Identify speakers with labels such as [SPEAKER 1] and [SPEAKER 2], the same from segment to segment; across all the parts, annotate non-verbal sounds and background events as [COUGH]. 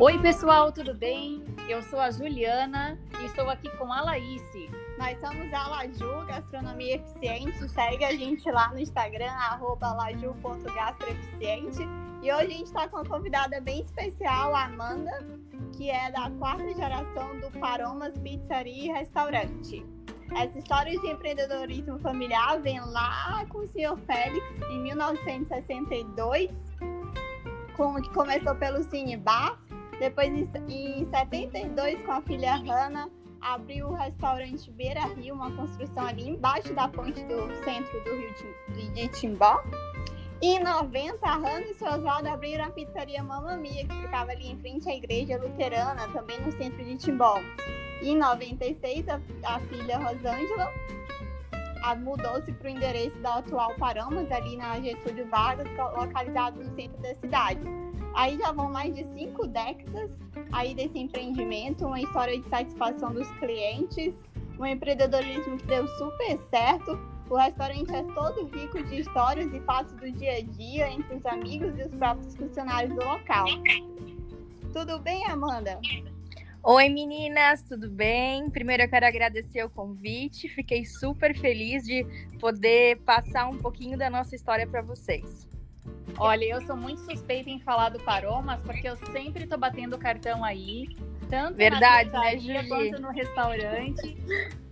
[SPEAKER 1] Oi, pessoal, tudo bem? Eu sou a Juliana e estou aqui com a Laíse.
[SPEAKER 2] Nós somos a Laju Gastronomia Eficiente. Segue a gente lá no Instagram, laju.gastroeficiente. E hoje a gente está com uma convidada bem especial, a Amanda, que é da quarta geração do Paromas Pizzaria e Restaurante. Essa história de empreendedorismo familiar vem lá com o senhor Félix em 1962, com, que começou pelo Cine Bar. Depois, em 72, com a filha Hannah, abriu o restaurante Beira Rio, uma construção ali embaixo da ponte do centro do Rio de Timbó. Em 90, a Hannah e seu Oswaldo abriram a pizzaria Mamma Mia, que ficava ali em frente à igreja luterana, também no centro de Timbó. Em 96, a, a filha Rosângela mudou-se para o endereço da atual Paramas, ali na Getúlio Vargas, localizado no centro da cidade. Aí já vão mais de cinco décadas aí desse empreendimento, uma história de satisfação dos clientes, um empreendedorismo que deu super certo. O restaurante é todo rico de histórias e fatos do dia a dia entre os amigos e os próprios funcionários do local. Tudo bem, Amanda?
[SPEAKER 3] Oi meninas, tudo bem? Primeiro eu quero agradecer o convite, fiquei super feliz de poder passar um pouquinho da nossa história para vocês.
[SPEAKER 1] Olha, eu sou muito suspeita em falar do Paromas, porque eu sempre tô batendo cartão aí, tanto
[SPEAKER 3] Verdade,
[SPEAKER 1] na
[SPEAKER 3] né,
[SPEAKER 1] Julie? quanto no restaurante.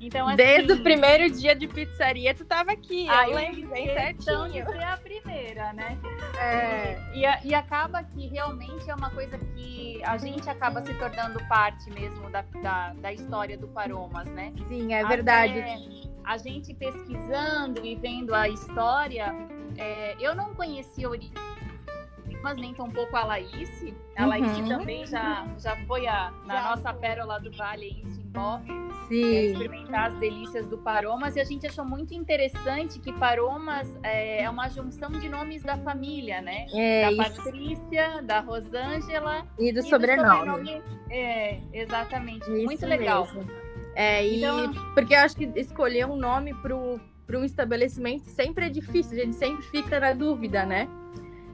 [SPEAKER 1] Então, assim,
[SPEAKER 3] Desde o primeiro dia de pizzaria, tu tava aqui.
[SPEAKER 1] Ah,
[SPEAKER 3] eu lembro bem
[SPEAKER 1] de
[SPEAKER 3] certinho.
[SPEAKER 1] ser a primeira, né?
[SPEAKER 3] É,
[SPEAKER 1] E, e acaba que realmente é uma coisa que a gente acaba se tornando parte mesmo da, da, da história do Paromas, né?
[SPEAKER 3] sim, é verdade.
[SPEAKER 1] A gente pesquisando e vendo a história, é, eu não conhecia mas nem tampouco a Laís. A
[SPEAKER 3] Uhum.
[SPEAKER 1] Laís também já, já foi a, na
[SPEAKER 2] Já
[SPEAKER 1] nossa
[SPEAKER 2] foi.
[SPEAKER 1] pérola do Vale em Timbó é,
[SPEAKER 3] Sim,
[SPEAKER 1] experimentar as delícias do Paromas e a gente achou muito interessante que Paromas é, é uma junção de nomes da família, né?
[SPEAKER 3] é
[SPEAKER 1] da
[SPEAKER 3] isso.
[SPEAKER 1] Patrícia, da Rosângela
[SPEAKER 3] E do
[SPEAKER 1] e
[SPEAKER 3] sobrenome.
[SPEAKER 1] É, exatamente.
[SPEAKER 3] Isso
[SPEAKER 1] muito legal.
[SPEAKER 3] mesmo. É, e
[SPEAKER 1] Então-
[SPEAKER 3] porque eu acho que escolher um nome pro um estabelecimento sempre é difícil, a gente sempre fica na dúvida, né?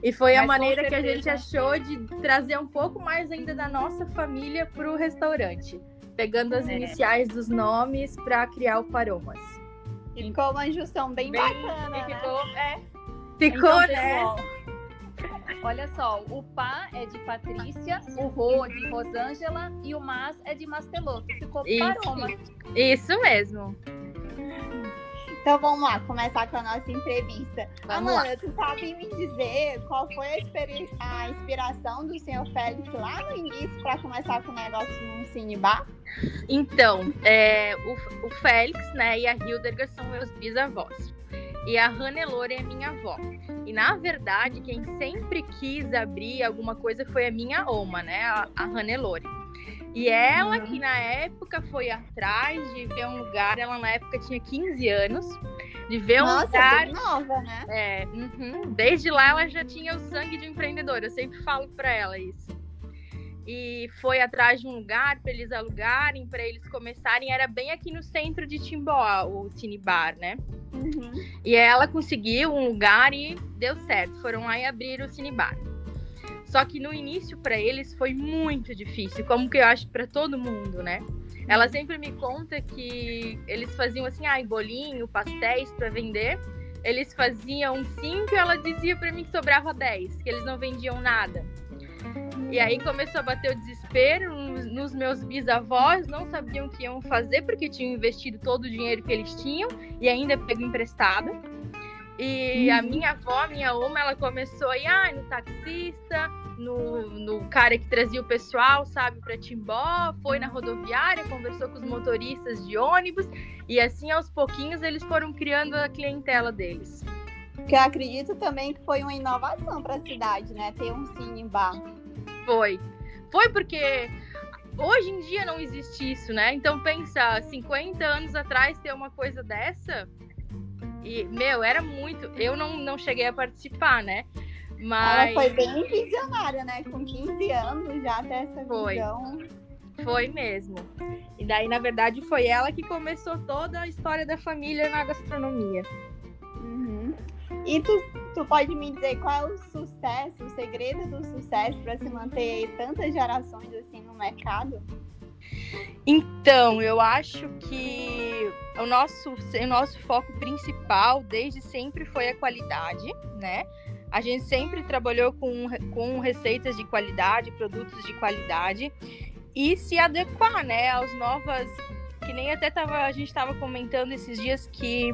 [SPEAKER 3] E foi a
[SPEAKER 1] Mas com
[SPEAKER 3] maneira que a gente
[SPEAKER 1] certeza.
[SPEAKER 3] achou de trazer um pouco mais ainda da nossa família pro restaurante, pegando as
[SPEAKER 1] É.
[SPEAKER 3] iniciais dos nomes para criar o Paromas.
[SPEAKER 2] Ficou uma junção bem,
[SPEAKER 1] Bem-
[SPEAKER 2] bacana,
[SPEAKER 1] e
[SPEAKER 2] né?
[SPEAKER 1] ficou, é,
[SPEAKER 3] Ficou,
[SPEAKER 1] Então,
[SPEAKER 3] né?
[SPEAKER 1] pessoal, Olha só, o Pá é de Patrícia, o Rô de Rosângela e o Mas é de Masteloto. Ficou
[SPEAKER 3] Isso.
[SPEAKER 1] Paromas.
[SPEAKER 3] Isso mesmo.
[SPEAKER 2] Então vamos lá, começar com a nossa entrevista.
[SPEAKER 3] Vamos
[SPEAKER 2] Amanda, tu sabe me dizer qual foi a, inspiração do senhor Félix lá no início para começar com o negócio no Cinebar?
[SPEAKER 3] Então, é, o, o Félix, né, e a Hildegard são meus bisavós. E a Hannelore é minha avó. E na verdade, quem sempre quis abrir alguma coisa foi a minha oma, né, a, a Hannelore. E ela
[SPEAKER 1] Uhum.
[SPEAKER 3] que na época foi atrás de ver um lugar, ela na época tinha 15 anos, de ver um
[SPEAKER 2] Nossa,
[SPEAKER 3] lugar
[SPEAKER 2] nova, né?
[SPEAKER 3] é, uhum. desde lá ela já tinha o sangue de empreendedora, eu sempre falo pra ela isso. E foi atrás de um lugar para eles alugarem, para eles começarem. Era bem aqui no centro de Timbó, o Cinebar, né?
[SPEAKER 2] Uhum.
[SPEAKER 3] E ela conseguiu um lugar e deu certo. Foram lá e abriram o Cinebar. Só que no início para eles foi muito difícil, como que eu acho para todo mundo, né? Ela sempre me conta que eles faziam assim, ai, bolinho, pastéis para vender. Eles faziam cinco e ela dizia para mim que sobrava 10, que eles não vendiam nada. E aí começou a bater o desespero nos, meus bisavós, não sabiam o que iam fazer porque tinham investido todo o dinheiro que eles tinham e ainda pego emprestado. E a minha avó, a minha oma, ela começou a ir ah, no taxista, no, no cara que trazia o pessoal, sabe, para Timbó, foi na rodoviária, conversou com os motoristas de ônibus e assim aos pouquinhos eles foram criando a clientela deles.
[SPEAKER 2] Que eu acredito também que foi uma inovação para a cidade, né? Ter um Cinebar.
[SPEAKER 3] Foi. Foi porque hoje em dia não existe isso, né? Então pensa, 50 anos atrás ter uma coisa dessa. E, meu, era muito. Eu não, não cheguei a participar, né? Mas
[SPEAKER 2] Ela foi bem visionária, né? Com 15 anos já ter essa
[SPEAKER 3] Foi.
[SPEAKER 2] visão.
[SPEAKER 3] foi mesmo. E daí, na verdade, foi ela que começou toda a história da família na gastronomia.
[SPEAKER 2] Uhum. E tu tu pode me dizer qual é o sucesso, o segredo do sucesso para se manter tantas gerações assim no mercado?
[SPEAKER 3] Então, eu acho que o nosso, o nosso foco principal desde sempre foi a qualidade, né? A gente sempre trabalhou com, com receitas de qualidade, produtos de qualidade e se adequar, né, aos novas, que nem até tava, a gente estava comentando esses dias que,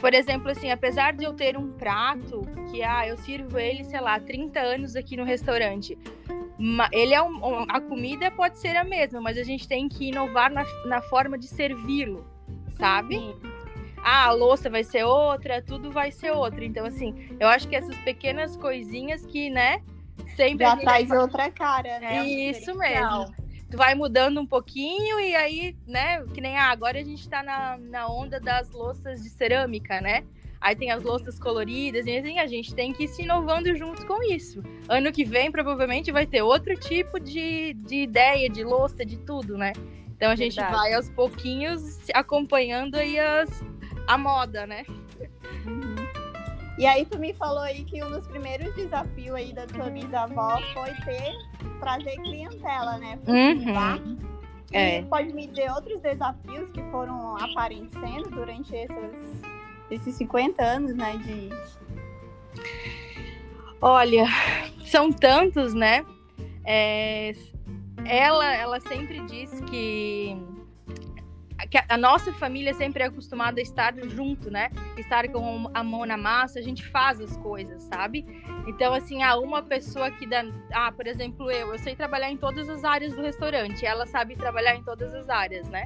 [SPEAKER 3] por exemplo, assim, apesar de eu ter um prato que ah, eu sirvo ele, sei lá, 30 anos aqui no restaurante, ele é um, a comida pode ser a mesma, mas a gente tem que inovar na, na forma de servi-lo, sabe? Sim. Ah, a louça vai ser outra, tudo vai ser outra. Então, assim, eu acho que essas pequenas coisinhas que, né, sempre.
[SPEAKER 2] Já traz outra cara, né?
[SPEAKER 3] Isso mesmo. Tu vai mudando um pouquinho e aí, né, que nem ah, agora a gente tá na, na onda das louças de cerâmica, né? Aí tem as louças coloridas, e assim, a gente tem que ir se inovando junto com isso. Ano que vem, provavelmente, vai ter outro tipo de, de ideia, de louça, de tudo, né? Então a gente Verdade. vai aos pouquinhos acompanhando aí as, a moda, né?
[SPEAKER 2] E aí tu me falou aí que um dos primeiros desafios aí da tua bisavó foi ter, trazer clientela, né?
[SPEAKER 3] Uhum.
[SPEAKER 2] É. pode me dizer outros desafios que foram aparecendo durante essas esses 50 anos, né, de...
[SPEAKER 3] Olha, são tantos, né? É, ela, ela sempre diz que a nossa família sempre é acostumada a estar junto, né? Estar com a mão na massa, a gente faz as coisas, sabe? Então, assim, há uma pessoa que dá. Ah, por exemplo, eu, eu sei trabalhar em todas as áreas do restaurante, ela sabe trabalhar em todas as áreas, né?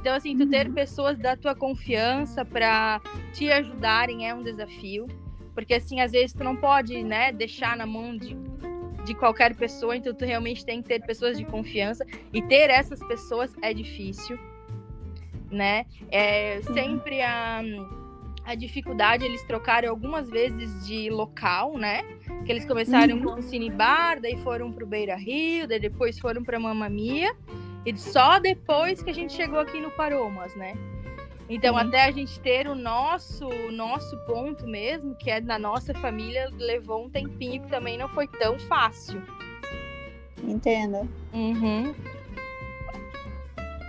[SPEAKER 3] Então, assim, tu ter uhum. pessoas da tua confiança para te ajudarem é um desafio. Porque, assim, às vezes tu não pode, né, deixar na mão de, de qualquer pessoa, então tu realmente tem que ter pessoas de confiança. E ter essas pessoas é difícil, né? É sempre a, a dificuldade, eles trocaram algumas vezes de local, né? Que eles começaram uhum. com o Cine Bar, daí foram pro Beira Rio, daí depois foram pra Mamamia. E só depois que a gente chegou aqui no Paromas, né? Então, uhum. até a gente ter o nosso, nosso ponto mesmo, que é da nossa família, levou um tempinho que também não foi tão fácil.
[SPEAKER 2] Entendo.
[SPEAKER 3] Uhum.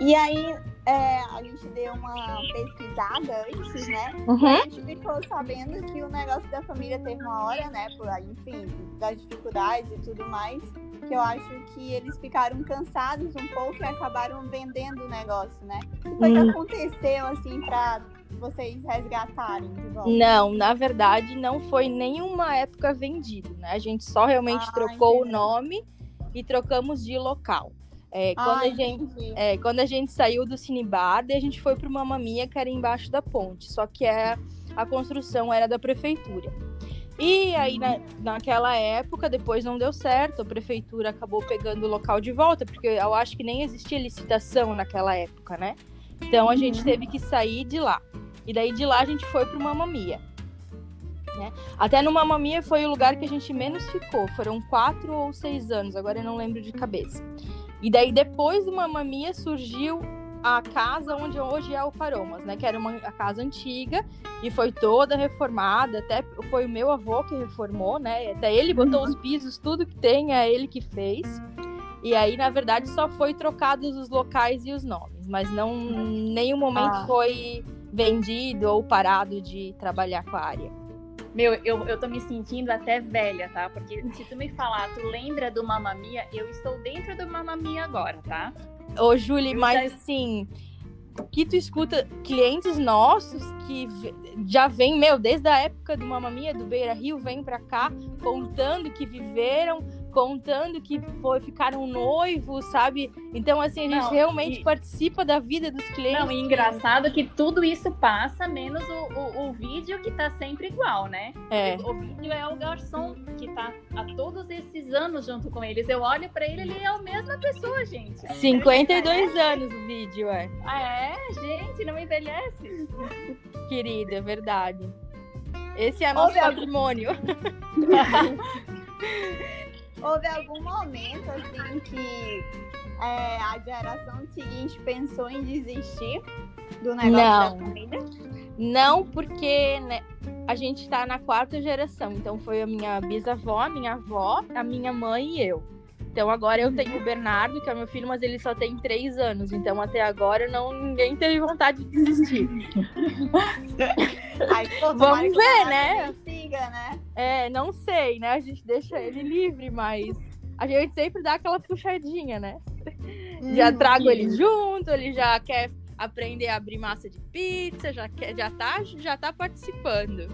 [SPEAKER 2] E aí, é, a gente deu uma pesquisada antes, né?
[SPEAKER 3] Uhum.
[SPEAKER 2] A gente ficou sabendo que o negócio da família teve uma hora, né? Por enfim, das dificuldades e tudo mais que eu acho que eles ficaram cansados um pouco e acabaram vendendo o negócio, né? O que foi hum. que aconteceu, assim, para vocês resgatarem de volta?
[SPEAKER 3] Não, na verdade, não foi nenhuma época vendido, né? A gente só realmente ah, trocou entendi. o nome e trocamos de local. É, quando, ah, a gente, é, quando a gente saiu do Cinebar, a gente foi para uma mamia que era embaixo da ponte, só que é, a construção era da prefeitura. E aí, na, naquela época, depois não deu certo, a prefeitura acabou pegando o local de volta, porque eu acho que nem existia licitação naquela época, né? Então a gente uhum. teve que sair de lá. E daí de lá a gente foi para uma mamia. Né? Até no Mamamia foi o lugar que a gente menos ficou. Foram quatro ou seis anos, agora eu não lembro de cabeça. E daí depois do Mamamia surgiu a casa onde hoje é o Paromas, né? Que era uma a casa antiga e foi toda reformada. Até foi o meu avô que reformou, né? Até ele botou uhum. os pisos, tudo que tem é ele que fez. E aí, na verdade, só foi trocados os locais e os nomes, mas não nenhum momento ah. foi vendido ou parado de trabalhar com a área.
[SPEAKER 1] Meu, eu, eu tô me sentindo até velha, tá? Porque se tu me falar, tu lembra do Mamamia, eu estou dentro do Mamamia agora, tá?
[SPEAKER 3] Ô, Julie, mas assim, que tu escuta clientes nossos que já vêm, meu, desde a época do Mamamia, do Beira Rio, vêm pra cá contando que viveram contando que foi, ficaram noivos, sabe? Então, assim, a gente não, realmente e... participa da vida dos clientes.
[SPEAKER 1] Não, e engraçado que tudo isso passa, menos o, o, o, vídeo que tá sempre igual, né?
[SPEAKER 3] É.
[SPEAKER 1] O, o vídeo é o garçom que tá há todos esses anos junto com eles. Eu olho para ele, ele é a mesma pessoa, gente.
[SPEAKER 3] 52 é. anos o vídeo, é.
[SPEAKER 1] Ah, é? Gente, não envelhece. [LAUGHS]
[SPEAKER 3] Querida, é verdade. Esse é nosso patrimônio. [LAUGHS] [LAUGHS]
[SPEAKER 2] houve algum momento assim que é, a geração seguinte pensou em desistir do negócio
[SPEAKER 3] não.
[SPEAKER 2] da família?
[SPEAKER 3] Não, porque né, a gente tá na quarta geração. Então foi a minha bisavó, a minha avó, a minha mãe e eu. Então agora eu tenho o Bernardo, que é meu filho, mas ele só tem três anos. Então até agora não ninguém teve vontade de desistir. [LAUGHS]
[SPEAKER 2] Pô, tomara
[SPEAKER 3] Vamos ver, né?
[SPEAKER 2] Siga, né?
[SPEAKER 3] É, não sei, né? A gente deixa ele livre, mas a gente sempre dá aquela puxadinha, né? Já
[SPEAKER 2] Hum,
[SPEAKER 3] trago
[SPEAKER 1] sim.
[SPEAKER 3] ele junto, ele já quer aprender a abrir massa de pizza, já quer, já tá, já tá participando.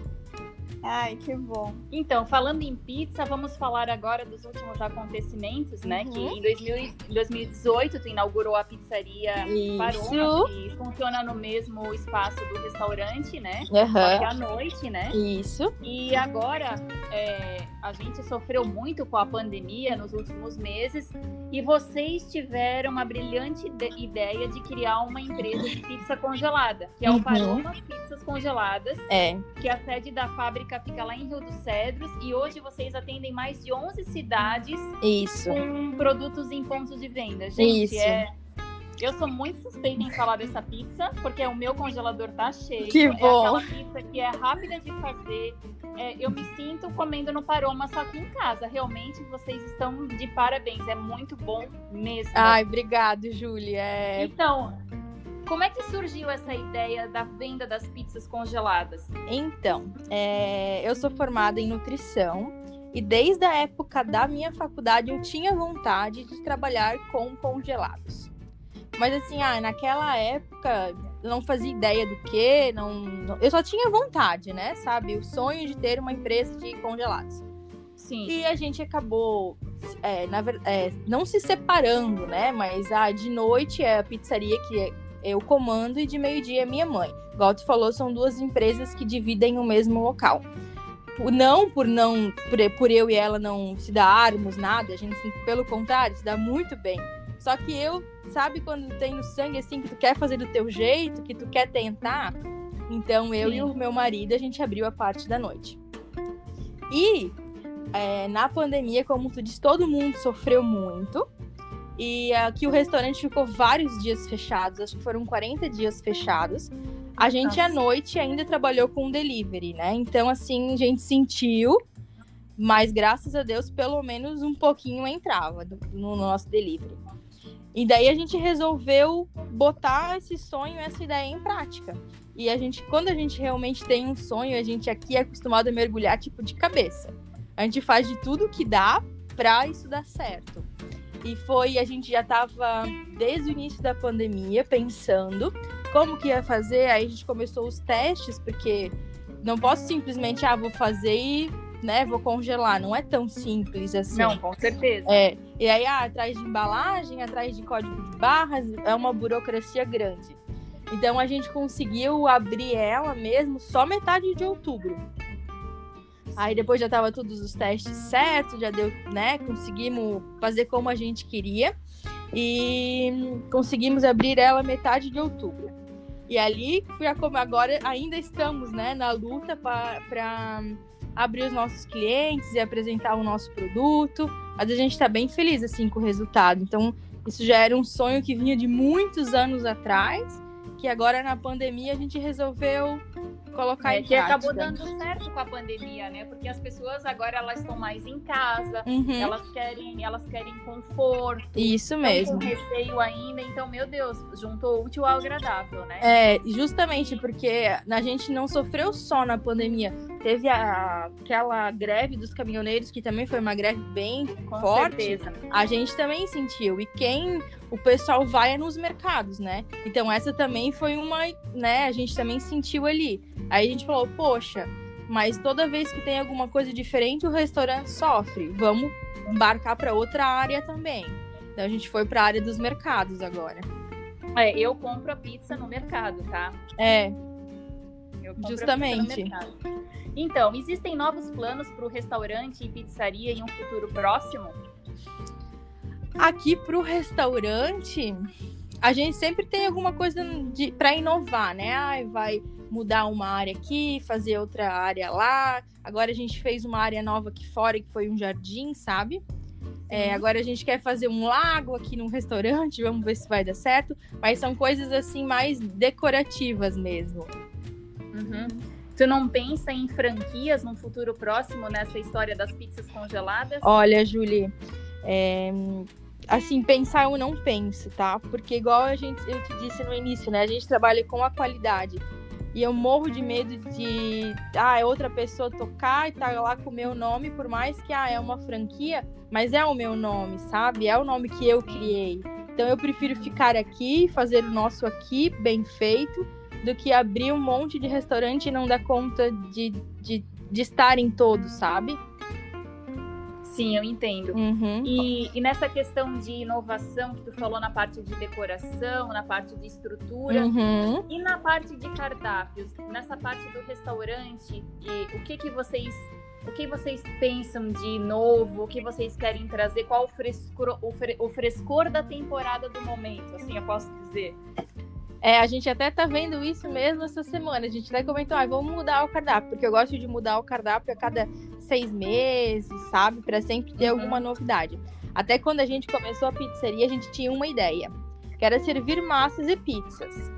[SPEAKER 2] Ai, que bom.
[SPEAKER 1] Então, falando em pizza, vamos falar agora dos últimos acontecimentos, né?
[SPEAKER 3] Uhum.
[SPEAKER 1] Que em 2000 e- em 2018 tu inaugurou a pizzaria
[SPEAKER 3] Isso.
[SPEAKER 1] Paroma, que funciona no mesmo espaço do restaurante, né? Só que à noite, né?
[SPEAKER 3] Isso.
[SPEAKER 1] E agora é, a gente sofreu muito com a pandemia nos últimos meses e vocês tiveram uma brilhante ide- ideia de criar uma empresa de pizza congelada, que é
[SPEAKER 3] Uhum.
[SPEAKER 1] o Paroma Pizzas Congeladas,
[SPEAKER 3] É.
[SPEAKER 1] que a sede da fábrica fica lá em Rio dos Cedros e hoje vocês atendem mais de 11 cidades
[SPEAKER 3] Isso.
[SPEAKER 1] com produtos em pontos de venda. Gente,
[SPEAKER 3] Isso.
[SPEAKER 1] é eu sou muito suspeita em falar dessa pizza, porque o meu congelador tá cheio.
[SPEAKER 3] Que
[SPEAKER 1] É
[SPEAKER 3] bom.
[SPEAKER 1] aquela pizza que é rápida de fazer. É, eu me sinto comendo no Paroma, só que em casa. Realmente, vocês estão de parabéns. É muito bom mesmo.
[SPEAKER 3] Ai, obrigado, Júlia. É,
[SPEAKER 1] Então, como é que surgiu essa ideia da venda das pizzas congeladas?
[SPEAKER 3] Então, é, eu sou formada em nutrição e desde a época da minha faculdade eu tinha vontade de trabalhar com congelados. Mas assim, ah, naquela época eu não fazia ideia do que, não, não- eu só tinha vontade, né? Sabe, o sonho de ter uma empresa de congelados.
[SPEAKER 1] Sim.
[SPEAKER 3] E a gente acabou, é, na é, não se separando, né? Mas ah, de noite é a pizzaria que eu comando e de meio-dia é minha mãe. Igual tu falou, são duas empresas que dividem o mesmo local. Não por não por, por eu e ela não se darmos nada, a gente pelo contrário, se dá muito bem. Só que eu, sabe quando tem no sangue assim que tu quer fazer do teu jeito, que tu quer tentar? Então eu
[SPEAKER 1] Sim.
[SPEAKER 3] e o meu marido a gente abriu a parte da noite. E é, na pandemia, como tu disse, todo mundo sofreu muito. E aqui o restaurante ficou vários dias fechados, acho que foram 40 dias fechados. A gente
[SPEAKER 1] Nossa.
[SPEAKER 3] à noite ainda trabalhou com delivery, né? Então, assim, a gente sentiu, mas graças a Deus, pelo menos um pouquinho entrava no nosso delivery. E daí a gente resolveu botar esse sonho, essa ideia em prática. E a gente, quando a gente realmente tem um sonho, a gente aqui é acostumado a mergulhar tipo de cabeça. A gente faz de tudo que dá pra isso dar certo. E foi, a gente já tava desde o início da pandemia pensando como que ia fazer, aí a gente começou os testes, porque não posso simplesmente, ah, vou fazer e, né, vou congelar. Não é tão simples assim.
[SPEAKER 1] Não, com certeza.
[SPEAKER 3] É, e aí, ah, atrás de embalagem, atrás de código de barras, é uma burocracia grande. Então a gente conseguiu abrir ela mesmo só metade de outubro. Aí depois já tava todos os testes certos, já deu, né? Conseguimos fazer como a gente queria e conseguimos abrir ela metade de outubro. E ali, já como agora ainda estamos, né, na luta para abrir os nossos clientes e apresentar o nosso produto. Mas a gente está bem feliz assim com o resultado. Então, isso já era um sonho que vinha de muitos anos atrás, que agora na pandemia a gente resolveu colocar
[SPEAKER 1] É,
[SPEAKER 3] em
[SPEAKER 1] que acabou
[SPEAKER 3] prática.
[SPEAKER 1] dando certo com a pandemia, né? Porque as pessoas agora elas estão mais em casa,
[SPEAKER 3] Uhum,
[SPEAKER 1] elas querem, elas querem conforto,
[SPEAKER 3] Isso mesmo.
[SPEAKER 1] com receio ainda, então, meu Deus, juntou útil ao agradável, né?
[SPEAKER 3] É, justamente porque a gente não sofreu só na pandemia. Teve a- aquela greve dos caminhoneiros, que também foi uma greve bem
[SPEAKER 1] com
[SPEAKER 3] forte.
[SPEAKER 1] certeza.
[SPEAKER 3] a gente também sentiu. E quem o pessoal vai é nos mercados, né? Então essa também foi uma, né? A gente também sentiu ali. Aí a gente falou, poxa, mas toda vez que tem alguma coisa diferente, o restaurante sofre. Vamos embarcar para outra área também. Então a gente foi para a área dos mercados agora.
[SPEAKER 1] É, eu compro a pizza no mercado, tá?
[SPEAKER 3] É, Justamente.
[SPEAKER 1] pizza no mercado. Então, existem novos planos para o restaurante e pizzaria em um futuro próximo?
[SPEAKER 3] aqui pro restaurante, a gente sempre tem alguma coisa para inovar, né? Ai, vai mudar uma área aqui, fazer outra área lá. Agora a gente fez uma área nova aqui fora, que foi um jardim, sabe? É, agora a gente quer fazer um lago aqui num restaurante, [LAUGHS] vamos ver se vai dar certo. Mas são coisas assim mais decorativas mesmo.
[SPEAKER 1] Uhum. Tu não pensa em franquias num futuro próximo nessa história das pizzas congeladas?
[SPEAKER 3] Olha, Julie, é, assim, pensar eu não penso, tá? Porque igual a gente, eu te disse no início, né? A gente trabalha com a qualidade. E eu morro de medo de ah, outra pessoa tocar e tá lá com o meu nome, por mais que ah, é uma franquia, mas é o meu nome, sabe? É o nome que eu criei. Então eu prefiro ficar aqui, fazer o nosso aqui, bem feito, do que abrir um monte de restaurante e não dar conta de, de, de estar em todos, sabe?
[SPEAKER 1] Sim, eu entendo.
[SPEAKER 3] Uhum.
[SPEAKER 1] E, e, nessa questão de inovação que tu falou na parte de decoração, na parte de estrutura
[SPEAKER 3] uhum.
[SPEAKER 1] e na parte de cardápios, nessa parte do restaurante, e, o que que vocês o que vocês pensam de novo? O que vocês querem trazer? Qual o frescor, o, fre, o frescor da temporada do momento? Assim, eu posso dizer.
[SPEAKER 3] É, a gente até tá vendo isso mesmo essa semana. A gente até comentou, ah, vamos mudar o cardápio, porque eu gosto de mudar o cardápio a cada seis meses, sabe? Para sempre ter uhum. alguma novidade. Até quando a gente começou a pizzaria, a gente tinha uma ideia, que era servir massas e pizzas.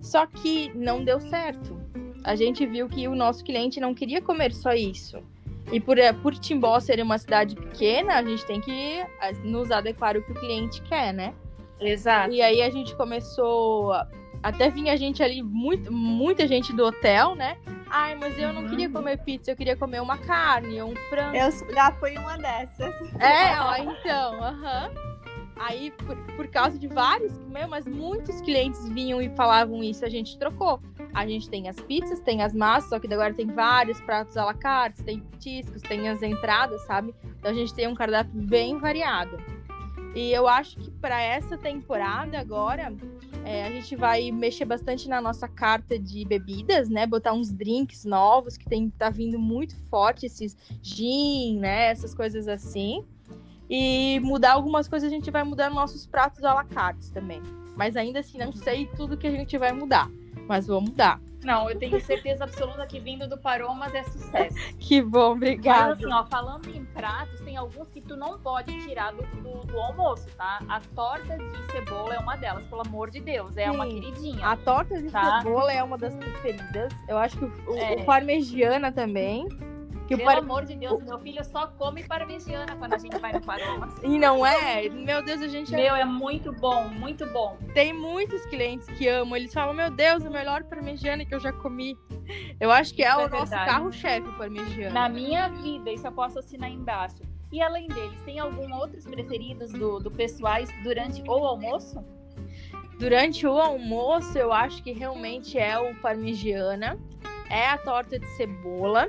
[SPEAKER 3] Só que não deu certo. A gente viu que o nosso cliente não queria comer só isso. E por, eh, por Timbó ser uma cidade pequena, a gente tem que eh, nos adequar o que o cliente quer, né?
[SPEAKER 1] Exato.
[SPEAKER 3] E aí a gente começou. Até vinha gente ali, muito, muita gente do hotel, né? Ai, mas eu não uhum. queria comer pizza, eu queria comer uma carne ou um frango.
[SPEAKER 2] Eu já fui uma dessas.
[SPEAKER 3] É, ó, então, aham. Uhum. Aí, por, por causa de vários, mas muitos clientes vinham e falavam isso, a gente trocou. A gente tem as pizzas, tem as massas, só que agora tem vários pratos à la carte, tem petiscos, tem as entradas, sabe? Então a gente tem um cardápio bem variado. E eu acho que para essa temporada agora, é, a gente vai mexer bastante na nossa carta de bebidas, né? Botar uns drinks novos que tem tá vindo muito forte esses gin, né? Essas coisas assim. E mudar algumas coisas, a gente vai mudar nossos pratos à la carte também. Mas ainda assim, não sei tudo que a gente vai mudar. Mas vou mudar.
[SPEAKER 1] Não, eu tenho certeza absoluta que vindo do Paromas é sucesso. [LAUGHS]
[SPEAKER 3] que bom, obrigada.
[SPEAKER 1] Mas assim, ó, falando em pratos, tem alguns que tu não pode tirar do, do, do, almoço, tá? A torta de cebola é uma delas, pelo amor de Deus, é Sim, uma queridinha.
[SPEAKER 3] A torta de tá? cebola é uma das preferidas. Eu acho que o, é. o parmegiana também.
[SPEAKER 1] Que Pelo par... amor de Deus, meu filho só come parmegiana quando a gente vai no Paromas. [LAUGHS]
[SPEAKER 3] E não é? Meu Deus, a gente...
[SPEAKER 1] É meu, é muito bom, muito bom.
[SPEAKER 3] Tem muitos clientes que amam. Eles falam, meu Deus, a melhor parmegiana que eu já comi. Eu acho que é, é o verdade. nosso carro-chefe, parmegiana.
[SPEAKER 1] Na minha vida, isso eu posso assinar embaixo. E além deles, tem algum outros preferidos do, do pessoais durante o almoço?
[SPEAKER 3] Durante o almoço, eu acho que realmente é o parmegiana, é a torta de cebola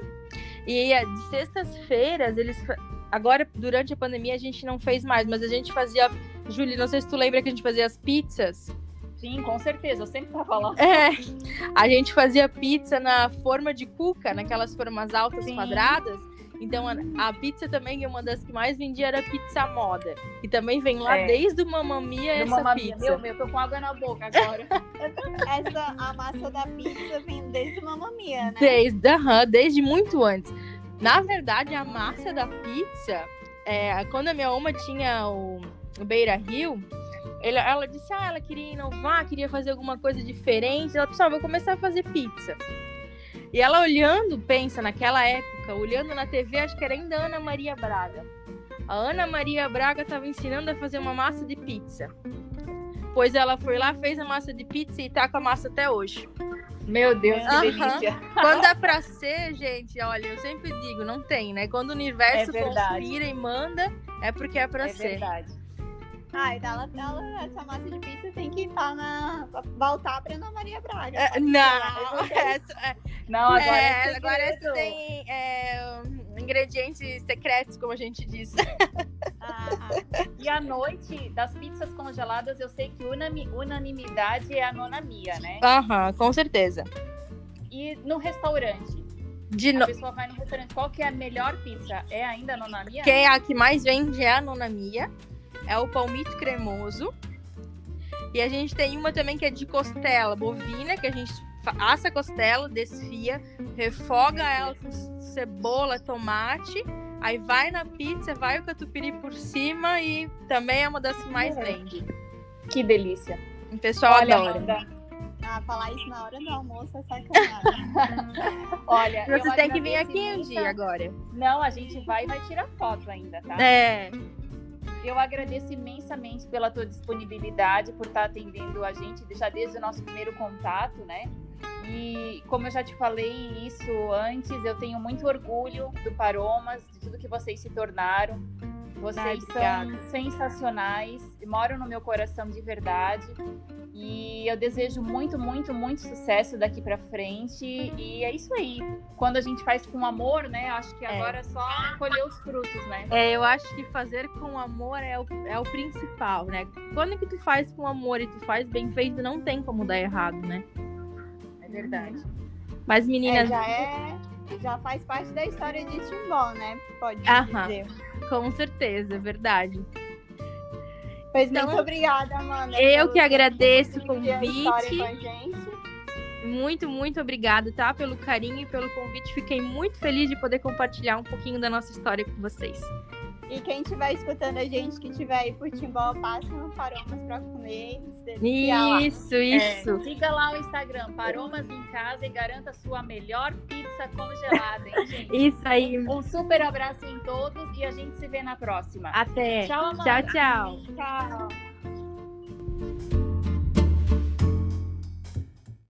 [SPEAKER 3] e de sextas-feiras, eles. Agora, durante a pandemia, a gente não fez mais, mas a gente fazia. Júlia, não sei se tu lembra que a gente fazia as pizzas.
[SPEAKER 1] Sim, com certeza, eu sempre tava lá.
[SPEAKER 3] É, a gente fazia pizza na forma de cuca, naquelas formas altas Sim. quadradas. Então a, a, pizza também é uma das que mais vendia era pizza moda. E também vem lá é. desde o Mamamia essa
[SPEAKER 1] mamamia.
[SPEAKER 3] pizza.
[SPEAKER 1] Meu, meu, tô com água na boca agora. [LAUGHS]
[SPEAKER 2] essa, a massa da pizza vem desde o Mamamia, né?
[SPEAKER 3] Desde, uh -huh, desde muito antes. Na verdade, a massa da pizza, é, quando a minha oma tinha o, o Beira Rio, ela, ela disse, ah, ela queria inovar, queria fazer alguma coisa diferente. Ela disse, ah, vou começar a fazer pizza. E ela olhando, pensa, naquela época, olhando na TV, acho que era ainda Ana Maria Braga. A Ana Maria Braga estava ensinando a fazer uma massa de pizza. Pois ela foi lá, fez a massa de pizza e tá com a massa até hoje.
[SPEAKER 1] Meu Deus, que delícia.
[SPEAKER 3] Quando é pra ser, gente, olha, eu sempre digo, não tem, né? Quando o universo é conspira e manda, é porque é pra é ser. É
[SPEAKER 2] verdade. Então ela, ela, essa massa de pizza tem que estar na. voltar pra Ana Maria Braga. É,
[SPEAKER 3] não, [LAUGHS] essa,
[SPEAKER 1] é, não, agora
[SPEAKER 3] é, agora essa tem é, ingredientes secretos, como a gente diz.
[SPEAKER 1] Ah, e à noite, das pizzas congeladas, eu sei que unanimidade é a nona mia, né?
[SPEAKER 3] Aham, com certeza.
[SPEAKER 1] E no restaurante? De no... A pessoa vai no restaurante, qual que é a melhor pizza? É ainda a nona mia?
[SPEAKER 3] Quem é a que mais vende é a nona mia é o palmito cremoso. E a gente tem uma também que é de costela bovina, que a gente assa a costela, desfia, refoga ela com cebola, tomate, aí vai na pizza, vai o catupiry por cima e também é uma das que mais vende.
[SPEAKER 1] Que delícia.
[SPEAKER 3] O pessoal Olha, adora. Amanda,
[SPEAKER 2] Ah, falar isso na hora do almoço é sacanagem. [LAUGHS]
[SPEAKER 1] Olha,
[SPEAKER 3] Vocês têm que vir aqui um dia agora.
[SPEAKER 1] Não, a gente vai e vai tirar foto ainda, tá?
[SPEAKER 3] É.
[SPEAKER 1] Eu agradeço imensamente pela tua disponibilidade, por estar atendendo a gente já desde o nosso primeiro contato, né? E como eu já te falei isso antes, eu tenho muito orgulho do Paromas, de tudo que vocês se tornaram. Vocês
[SPEAKER 3] Ah,
[SPEAKER 1] são sensacionais, moram no meu coração de verdade. E eu desejo muito, muito, muito sucesso daqui pra frente. E é isso aí. Quando a gente faz com amor, né? Acho que
[SPEAKER 3] É.
[SPEAKER 1] agora é só colher os frutos, né?
[SPEAKER 3] É, eu acho que fazer com amor é o, é o principal, né? Quando que tu faz com amor e tu faz bem feito, não tem como dar errado, né?
[SPEAKER 1] É verdade.
[SPEAKER 3] Mas
[SPEAKER 2] É,
[SPEAKER 3] meninas,
[SPEAKER 2] já é. Já faz parte da história de Timbó, né? Pode
[SPEAKER 3] Aham.
[SPEAKER 2] dizer.
[SPEAKER 3] com certeza, é verdade.
[SPEAKER 2] Pois
[SPEAKER 3] Então,
[SPEAKER 2] muito obrigada, Amanda.
[SPEAKER 3] eu que agradeço o convite. Muito, muito obrigada, tá? Pelo carinho e pelo convite. Fiquei muito feliz de poder compartilhar um pouquinho da nossa história com vocês.
[SPEAKER 2] E quem estiver escutando a gente, que estiver aí por Timbó, passe no Paromas pra comer deliciar lá.
[SPEAKER 3] Isso,
[SPEAKER 1] É,
[SPEAKER 3] isso.
[SPEAKER 1] siga lá o Instagram, Paromas em Casa e garanta sua melhor pizza congelada, hein, gente? [LAUGHS]
[SPEAKER 3] Isso aí.
[SPEAKER 1] Um super abraço em todos e a gente se vê na próxima.
[SPEAKER 3] Até.
[SPEAKER 1] Tchau, Amanda.
[SPEAKER 3] Tchau, tchau.
[SPEAKER 2] Tchau.